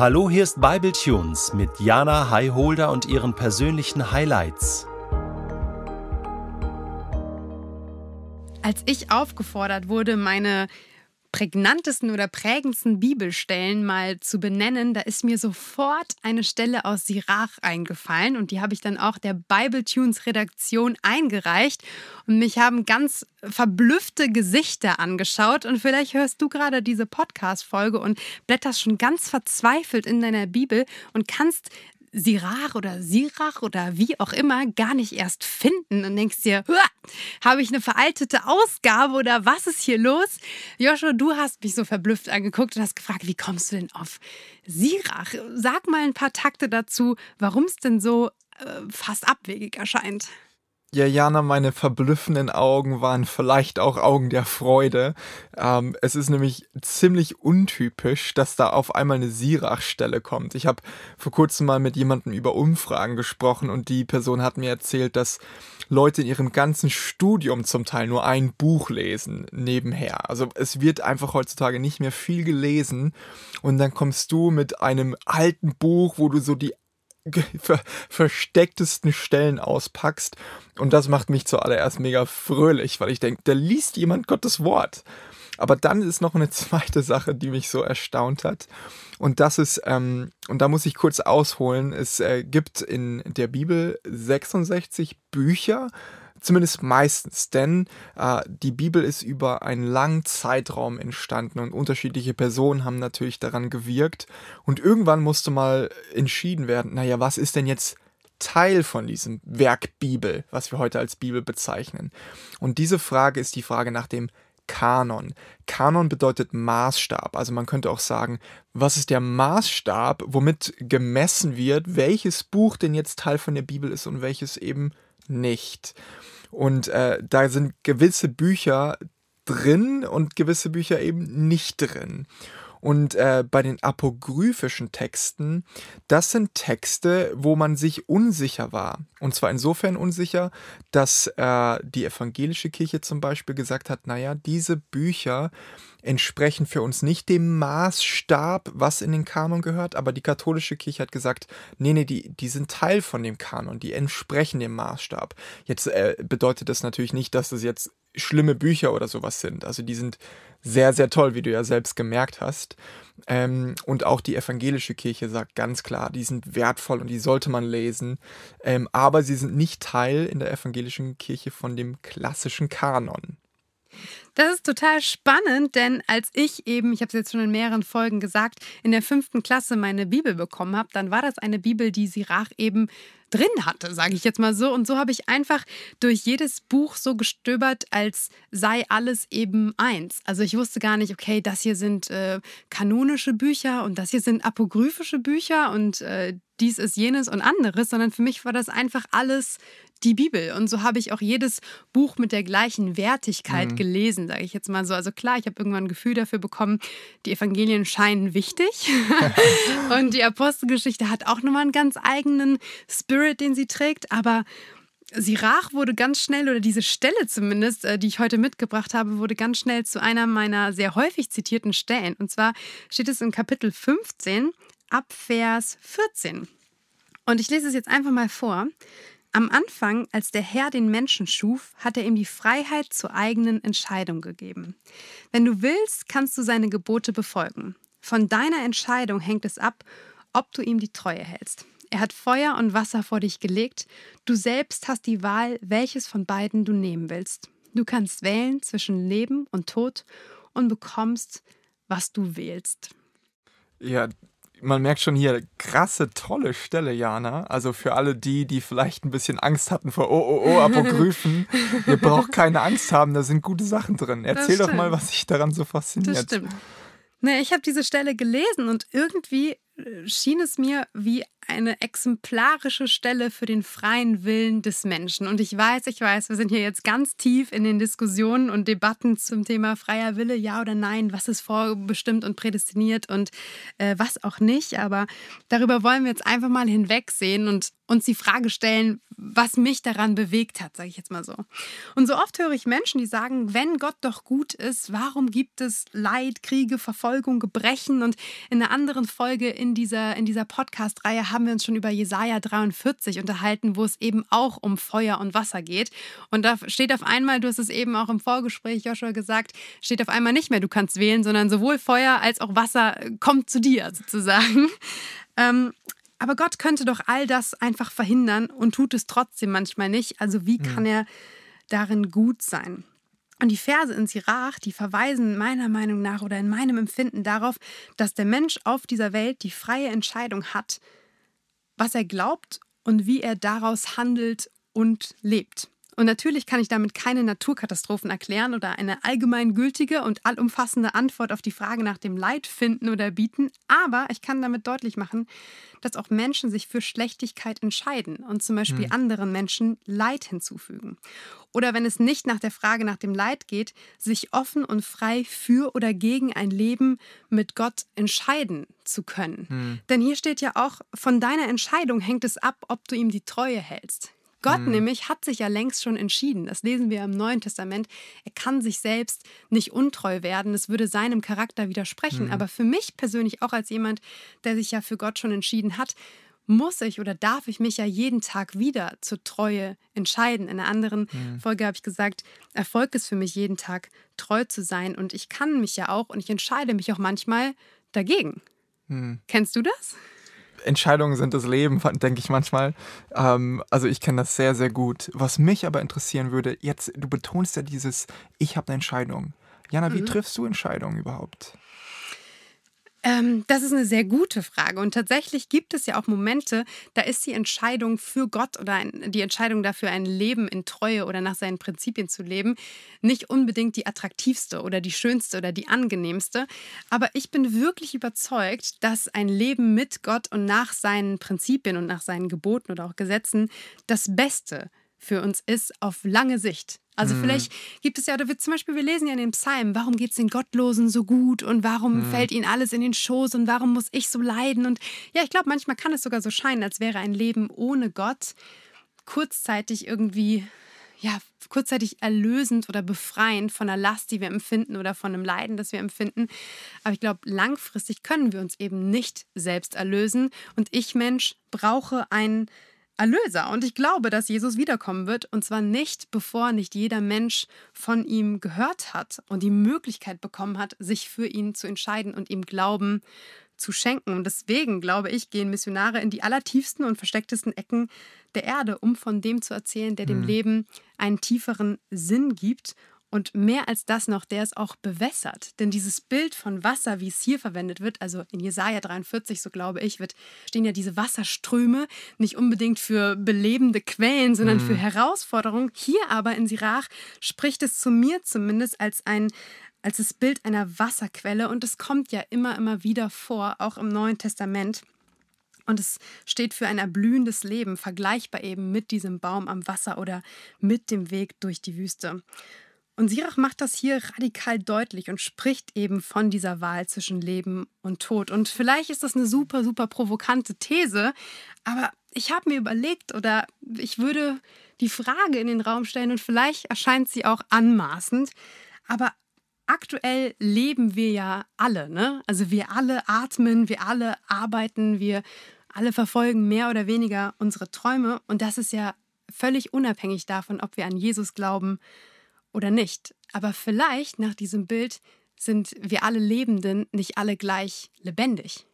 Hallo, hier ist Bible Tunes mit Jana Highholder und ihren persönlichen Highlights. Als ich aufgefordert wurde, meine prägnantesten oder prägendsten Bibelstellen mal zu benennen, da ist mir sofort eine Stelle aus Sirach eingefallen und die habe ich dann auch der Bible Tunes Redaktion eingereicht und mich haben ganz verblüffte Gesichter angeschaut und vielleicht hörst du gerade diese Podcast Folge und blätterst schon ganz verzweifelt in deiner Bibel und kannst Sirach oder Sirach oder wie auch immer gar nicht erst finden und denkst dir, habe ich eine veraltete Ausgabe oder was ist hier los? Joshua, du hast mich so verblüfft angeguckt und hast gefragt, wie kommst du denn auf Sirach? Sag mal ein paar Takte dazu, warum es denn so äh, fast abwegig erscheint. Ja, Jana, meine verblüffenden Augen waren vielleicht auch Augen der Freude. Ähm, es ist nämlich ziemlich untypisch, dass da auf einmal eine Sirach-Stelle kommt. Ich habe vor kurzem mal mit jemandem über Umfragen gesprochen und die Person hat mir erzählt, dass Leute in ihrem ganzen Studium zum Teil nur ein Buch lesen nebenher. Also es wird einfach heutzutage nicht mehr viel gelesen und dann kommst du mit einem alten Buch, wo du so die ver verstecktesten Stellen auspackst. Und das macht mich zuallererst mega fröhlich, weil ich denke, da liest jemand Gottes Wort. Aber dann ist noch eine zweite Sache, die mich so erstaunt hat. Und das ist, ähm, und da muss ich kurz ausholen, es äh, gibt in der Bibel 66 Bücher, Zumindest meistens, denn äh, die Bibel ist über einen langen Zeitraum entstanden und unterschiedliche Personen haben natürlich daran gewirkt. Und irgendwann musste mal entschieden werden, naja, was ist denn jetzt Teil von diesem Werk Bibel, was wir heute als Bibel bezeichnen? Und diese Frage ist die Frage nach dem Kanon. Kanon bedeutet Maßstab. Also man könnte auch sagen, was ist der Maßstab, womit gemessen wird, welches Buch denn jetzt Teil von der Bibel ist und welches eben nicht. Und äh, da sind gewisse Bücher drin und gewisse Bücher eben nicht drin. Und äh, bei den apokryphischen Texten, das sind Texte, wo man sich unsicher war. Und zwar insofern unsicher, dass äh, die evangelische Kirche zum Beispiel gesagt hat, naja, diese Bücher entsprechen für uns nicht dem Maßstab, was in den Kanon gehört, aber die katholische Kirche hat gesagt, nee, nee, die, die sind Teil von dem Kanon, die entsprechen dem Maßstab. Jetzt äh, bedeutet das natürlich nicht, dass es jetzt schlimme Bücher oder sowas sind. Also die sind sehr, sehr toll, wie du ja selbst gemerkt hast. Ähm, und auch die evangelische Kirche sagt ganz klar, die sind wertvoll und die sollte man lesen. Ähm, aber sie sind nicht Teil in der evangelischen Kirche von dem klassischen Kanon. Das ist total spannend, denn als ich eben, ich habe es jetzt schon in mehreren Folgen gesagt, in der fünften Klasse meine Bibel bekommen habe, dann war das eine Bibel, die Sirach eben drin hatte, sage ich jetzt mal so. Und so habe ich einfach durch jedes Buch so gestöbert, als sei alles eben eins. Also ich wusste gar nicht, okay, das hier sind äh, kanonische Bücher und das hier sind apokryphische Bücher und äh, dies ist jenes und anderes, sondern für mich war das einfach alles die Bibel. Und so habe ich auch jedes Buch mit der gleichen Wertigkeit mhm. gelesen, sage ich jetzt mal so. Also klar, ich habe irgendwann ein Gefühl dafür bekommen, die Evangelien scheinen wichtig. und die Apostelgeschichte hat auch nochmal einen ganz eigenen Spirit, den sie trägt. Aber Sirach wurde ganz schnell, oder diese Stelle zumindest, äh, die ich heute mitgebracht habe, wurde ganz schnell zu einer meiner sehr häufig zitierten Stellen. Und zwar steht es in Kapitel 15 ab Vers 14. Und ich lese es jetzt einfach mal vor. Am Anfang, als der Herr den Menschen schuf, hat er ihm die Freiheit zur eigenen Entscheidung gegeben. Wenn du willst, kannst du seine Gebote befolgen. Von deiner Entscheidung hängt es ab, ob du ihm die Treue hältst. Er hat Feuer und Wasser vor dich gelegt. Du selbst hast die Wahl, welches von beiden du nehmen willst. Du kannst wählen zwischen Leben und Tod und bekommst, was du wählst. Ja, man merkt schon hier, krasse, tolle Stelle, Jana. Also für alle die, die vielleicht ein bisschen Angst hatten vor Oh, oh, oh, Apokryphen. ihr braucht keine Angst haben, da sind gute Sachen drin. Erzähl doch mal, was sich daran so fasziniert. Das stimmt. Ne, ich habe diese Stelle gelesen und irgendwie äh, schien es mir wie eine exemplarische Stelle für den freien Willen des Menschen. Und ich weiß, ich weiß, wir sind hier jetzt ganz tief in den Diskussionen und Debatten zum Thema freier Wille, ja oder nein, was ist vorbestimmt und prädestiniert und äh, was auch nicht. Aber darüber wollen wir jetzt einfach mal hinwegsehen und uns die Frage stellen, was mich daran bewegt hat, sage ich jetzt mal so. Und so oft höre ich Menschen, die sagen, wenn Gott doch gut ist, warum gibt es Leid, Kriege, Verfolgung, Gebrechen? Und in einer anderen Folge in dieser, in dieser Podcast-Reihe haben wir uns schon über Jesaja 43 unterhalten, wo es eben auch um Feuer und Wasser geht. Und da steht auf einmal, du hast es eben auch im Vorgespräch, Joshua, gesagt, steht auf einmal nicht mehr, du kannst wählen, sondern sowohl Feuer als auch Wasser kommt zu dir sozusagen. Ähm, aber Gott könnte doch all das einfach verhindern und tut es trotzdem manchmal nicht. Also wie kann er darin gut sein? Und die Verse in Sirach, die verweisen meiner Meinung nach oder in meinem Empfinden darauf, dass der Mensch auf dieser Welt die freie Entscheidung hat, was er glaubt und wie er daraus handelt und lebt. Und natürlich kann ich damit keine Naturkatastrophen erklären oder eine allgemeingültige und allumfassende Antwort auf die Frage nach dem Leid finden oder bieten, aber ich kann damit deutlich machen, dass auch Menschen sich für Schlechtigkeit entscheiden und zum Beispiel hm. anderen Menschen Leid hinzufügen. Oder wenn es nicht nach der Frage nach dem Leid geht, sich offen und frei für oder gegen ein Leben mit Gott entscheiden zu können. Hm. Denn hier steht ja auch, von deiner Entscheidung hängt es ab, ob du ihm die Treue hältst. Gott hm. nämlich hat sich ja längst schon entschieden. Das lesen wir im Neuen Testament. Er kann sich selbst nicht untreu werden. Es würde seinem Charakter widersprechen. Hm. Aber für mich persönlich, auch als jemand, der sich ja für Gott schon entschieden hat, muss ich oder darf ich mich ja jeden Tag wieder zur Treue entscheiden. In einer anderen hm. Folge habe ich gesagt, Erfolg ist für mich jeden Tag treu zu sein. Und ich kann mich ja auch und ich entscheide mich auch manchmal dagegen. Hm. Kennst du das? Entscheidungen sind das Leben, denke ich manchmal. Ähm, also ich kenne das sehr, sehr gut. Was mich aber interessieren würde, jetzt, du betonst ja dieses, ich habe eine Entscheidung. Jana, wie mhm. triffst du Entscheidungen überhaupt? Ähm, das ist eine sehr gute Frage. Und tatsächlich gibt es ja auch Momente, da ist die Entscheidung für Gott oder ein, die Entscheidung dafür, ein Leben in Treue oder nach seinen Prinzipien zu leben, nicht unbedingt die attraktivste oder die schönste oder die angenehmste. Aber ich bin wirklich überzeugt, dass ein Leben mit Gott und nach seinen Prinzipien und nach seinen Geboten oder auch Gesetzen das Beste für uns ist auf lange Sicht. Also mhm. vielleicht gibt es ja, oder wir, zum Beispiel, wir lesen ja in den Psalmen, warum geht es den Gottlosen so gut und warum mhm. fällt ihnen alles in den Schoß und warum muss ich so leiden? Und ja, ich glaube, manchmal kann es sogar so scheinen, als wäre ein Leben ohne Gott kurzzeitig irgendwie, ja, kurzzeitig erlösend oder befreiend von einer Last, die wir empfinden oder von einem Leiden, das wir empfinden. Aber ich glaube, langfristig können wir uns eben nicht selbst erlösen. Und ich, Mensch, brauche einen Erlöser. Und ich glaube, dass Jesus wiederkommen wird. Und zwar nicht, bevor nicht jeder Mensch von ihm gehört hat und die Möglichkeit bekommen hat, sich für ihn zu entscheiden und ihm Glauben zu schenken. Und deswegen, glaube ich, gehen Missionare in die allertiefsten und verstecktesten Ecken der Erde, um von dem zu erzählen, der dem mhm. Leben einen tieferen Sinn gibt und mehr als das noch, der ist auch bewässert. Denn dieses Bild von Wasser, wie es hier verwendet wird, also in Jesaja 43, so glaube ich, wird, stehen ja diese Wasserströme nicht unbedingt für belebende Quellen, sondern mhm. für Herausforderungen. Hier aber in Sirach spricht es zu mir zumindest als ein, als das Bild einer Wasserquelle und es kommt ja immer, immer wieder vor, auch im Neuen Testament. Und es steht für ein erblühendes Leben, vergleichbar eben mit diesem Baum am Wasser oder mit dem Weg durch die Wüste. Und Sirach macht das hier radikal deutlich und spricht eben von dieser Wahl zwischen Leben und Tod. Und vielleicht ist das eine super, super provokante These, aber ich habe mir überlegt oder ich würde die Frage in den Raum stellen und vielleicht erscheint sie auch anmaßend, aber aktuell leben wir ja alle, ne? Also wir alle atmen, wir alle arbeiten, wir alle verfolgen mehr oder weniger unsere Träume und das ist ja völlig unabhängig davon, ob wir an Jesus glauben oder nicht. Aber vielleicht nach diesem Bild sind wir alle Lebenden nicht alle gleich lebendig.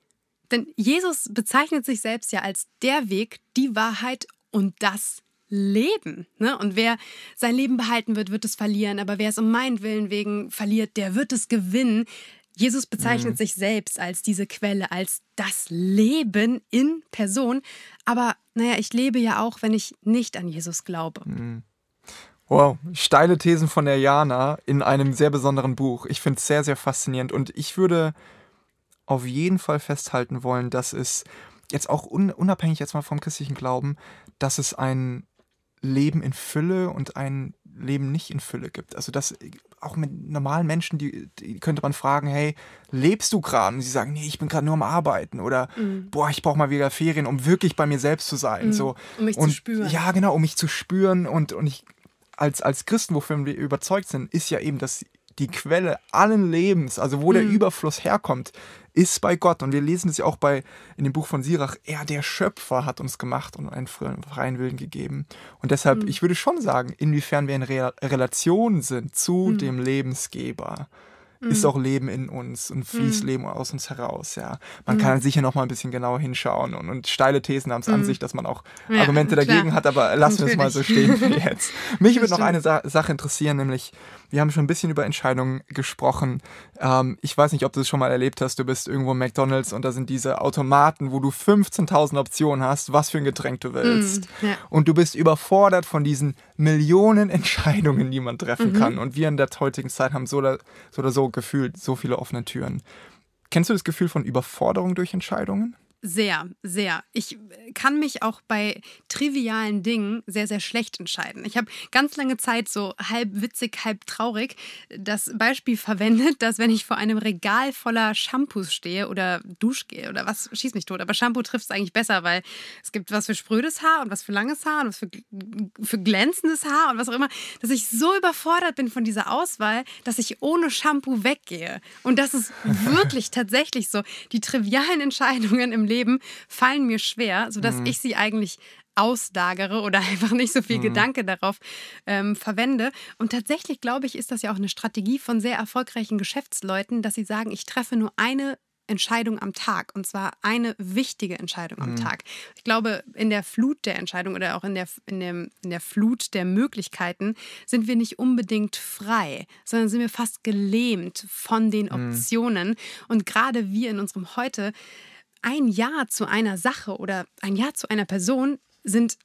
Denn Jesus bezeichnet sich selbst ja als der Weg, die Wahrheit und das Leben. Ne? Und wer sein Leben behalten wird, wird es verlieren. Aber wer es um meinen Willen wegen verliert, der wird es gewinnen. Jesus bezeichnet mhm. sich selbst als diese Quelle, als das Leben in Person. Aber naja, ich lebe ja auch, wenn ich nicht an Jesus glaube. Mhm. Wow, steile Thesen von der Jana in einem sehr besonderen Buch. Ich finde es sehr, sehr faszinierend und ich würde auf jeden Fall festhalten wollen, dass es jetzt auch un unabhängig jetzt mal vom christlichen Glauben, dass es ein Leben in Fülle und ein Leben nicht in Fülle gibt. Also dass auch mit normalen Menschen, die, die könnte man fragen, hey, lebst du gerade? Und sie sagen, nee, ich bin gerade nur am Arbeiten oder mhm. boah, ich brauche mal wieder Ferien, um wirklich bei mir selbst zu sein. Mhm. So. Um mich und, zu spüren. Ja, genau, um mich zu spüren und, und ich als, als Christen, wofür wir überzeugt sind, ist ja eben, dass die Quelle allen Lebens, also wo mhm. der Überfluss herkommt, ist bei Gott. Und wir lesen es ja auch bei, in dem Buch von Sirach, er, der Schöpfer, hat uns gemacht und einen freien Willen gegeben. Und deshalb, mhm. ich würde schon sagen, inwiefern wir in Re Relation sind zu mhm. dem Lebensgeber ist mhm. auch Leben in uns und fließt mhm. Leben aus uns heraus, ja. Man mhm. kann sicher noch mal ein bisschen genauer hinschauen und, und steile Thesen haben es an mhm. sich, dass man auch ja, Argumente klar. dagegen hat, aber lassen wir es mal so stehen wie jetzt. Mich würde noch eine Sa Sache interessieren, nämlich wir haben schon ein bisschen über Entscheidungen gesprochen. Ähm, ich weiß nicht, ob du es schon mal erlebt hast. Du bist irgendwo im McDonalds und da sind diese Automaten, wo du 15.000 Optionen hast, was für ein Getränk du willst. Mm, ja. Und du bist überfordert von diesen Millionen Entscheidungen, die man treffen mhm. kann. Und wir in der heutigen Zeit haben so oder, so oder so gefühlt so viele offene Türen. Kennst du das Gefühl von Überforderung durch Entscheidungen? Sehr, sehr. Ich kann mich auch bei trivialen Dingen sehr, sehr schlecht entscheiden. Ich habe ganz lange Zeit so halb witzig, halb traurig das Beispiel verwendet, dass wenn ich vor einem Regal voller Shampoos stehe oder Duschgel oder was, schieß mich tot, aber Shampoo trifft es eigentlich besser, weil es gibt was für sprödes Haar und was für langes Haar und was für, für glänzendes Haar und was auch immer, dass ich so überfordert bin von dieser Auswahl, dass ich ohne Shampoo weggehe. Und das ist wirklich tatsächlich so. Die trivialen Entscheidungen im Leben fallen mir schwer, sodass mhm. ich sie eigentlich auslagere oder einfach nicht so viel mhm. Gedanke darauf ähm, verwende. Und tatsächlich, glaube ich, ist das ja auch eine Strategie von sehr erfolgreichen Geschäftsleuten, dass sie sagen, ich treffe nur eine Entscheidung am Tag und zwar eine wichtige Entscheidung am mhm. Tag. Ich glaube, in der Flut der Entscheidung oder auch in der, in, dem, in der Flut der Möglichkeiten sind wir nicht unbedingt frei, sondern sind wir fast gelähmt von den mhm. Optionen. Mhm. Und gerade wir in unserem Heute ein Ja zu einer Sache oder ein Ja zu einer Person sind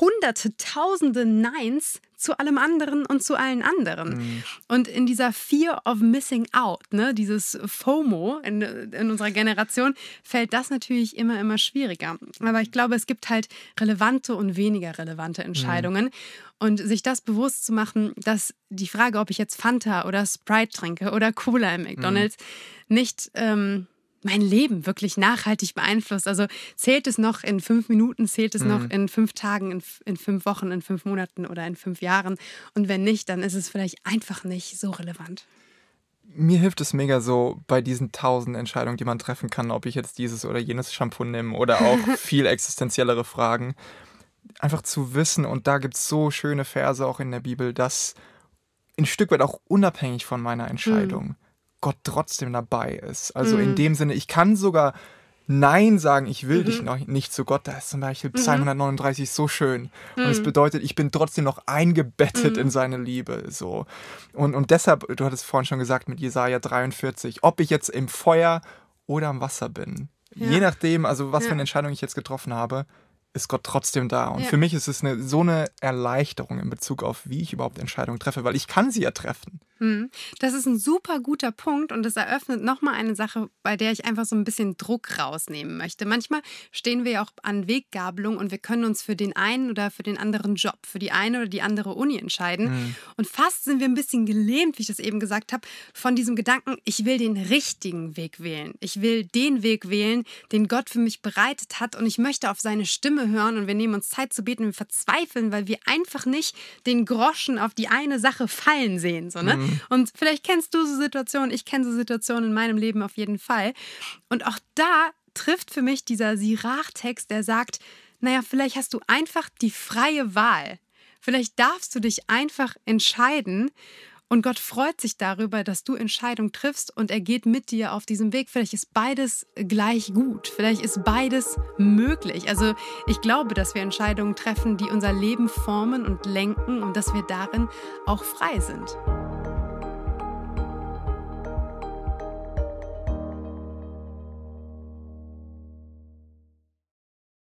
hunderte, tausende Neins zu allem anderen und zu allen anderen. Mhm. Und in dieser Fear of Missing Out, ne, dieses FOMO in, in unserer Generation, fällt das natürlich immer, immer schwieriger. Aber ich glaube, es gibt halt relevante und weniger relevante Entscheidungen. Mhm. Und sich das bewusst zu machen, dass die Frage, ob ich jetzt Fanta oder Sprite trinke oder Cola im McDonalds, mhm. nicht ähm, mein Leben wirklich nachhaltig beeinflusst. Also zählt es noch in fünf Minuten, zählt es mhm. noch in fünf Tagen, in, in fünf Wochen, in fünf Monaten oder in fünf Jahren. Und wenn nicht, dann ist es vielleicht einfach nicht so relevant. Mir hilft es mega so bei diesen tausend Entscheidungen, die man treffen kann, ob ich jetzt dieses oder jenes Shampoo nehme oder auch viel existenziellere Fragen. Einfach zu wissen, und da gibt es so schöne Verse auch in der Bibel, dass ein Stück weit auch unabhängig von meiner Entscheidung. Mhm Gott trotzdem dabei ist. Also mhm. in dem Sinne, ich kann sogar Nein sagen, ich will mhm. dich noch nicht zu Gott. Da ist zum Beispiel mhm. Psalm 139 so schön. Und es mhm. bedeutet, ich bin trotzdem noch eingebettet in mhm. seine Liebe. So. Und, und deshalb, du hattest vorhin schon gesagt mit Jesaja 43, ob ich jetzt im Feuer oder am Wasser bin. Ja. Je nachdem, also was ja. für eine Entscheidung ich jetzt getroffen habe, ist Gott trotzdem da. Und ja. für mich ist es eine, so eine Erleichterung in Bezug auf, wie ich überhaupt Entscheidungen treffe, weil ich kann sie ja treffen. Hm. Das ist ein super guter Punkt und es eröffnet nochmal eine Sache, bei der ich einfach so ein bisschen Druck rausnehmen möchte. Manchmal stehen wir ja auch an Weggabelung und wir können uns für den einen oder für den anderen Job, für die eine oder die andere Uni entscheiden. Mhm. Und fast sind wir ein bisschen gelähmt, wie ich das eben gesagt habe, von diesem Gedanken, ich will den richtigen Weg wählen. Ich will den Weg wählen, den Gott für mich bereitet hat und ich möchte auf seine Stimme hören und wir nehmen uns Zeit zu beten, wir verzweifeln, weil wir einfach nicht den Groschen auf die eine Sache fallen sehen. So, ne? Mhm. Und vielleicht kennst du so Situationen, ich kenne so Situationen in meinem Leben auf jeden Fall. Und auch da trifft für mich dieser Sirach-Text, der sagt, naja, vielleicht hast du einfach die freie Wahl. Vielleicht darfst du dich einfach entscheiden und Gott freut sich darüber, dass du Entscheidungen triffst und er geht mit dir auf diesem Weg. Vielleicht ist beides gleich gut. Vielleicht ist beides möglich. Also ich glaube, dass wir Entscheidungen treffen, die unser Leben formen und lenken und dass wir darin auch frei sind.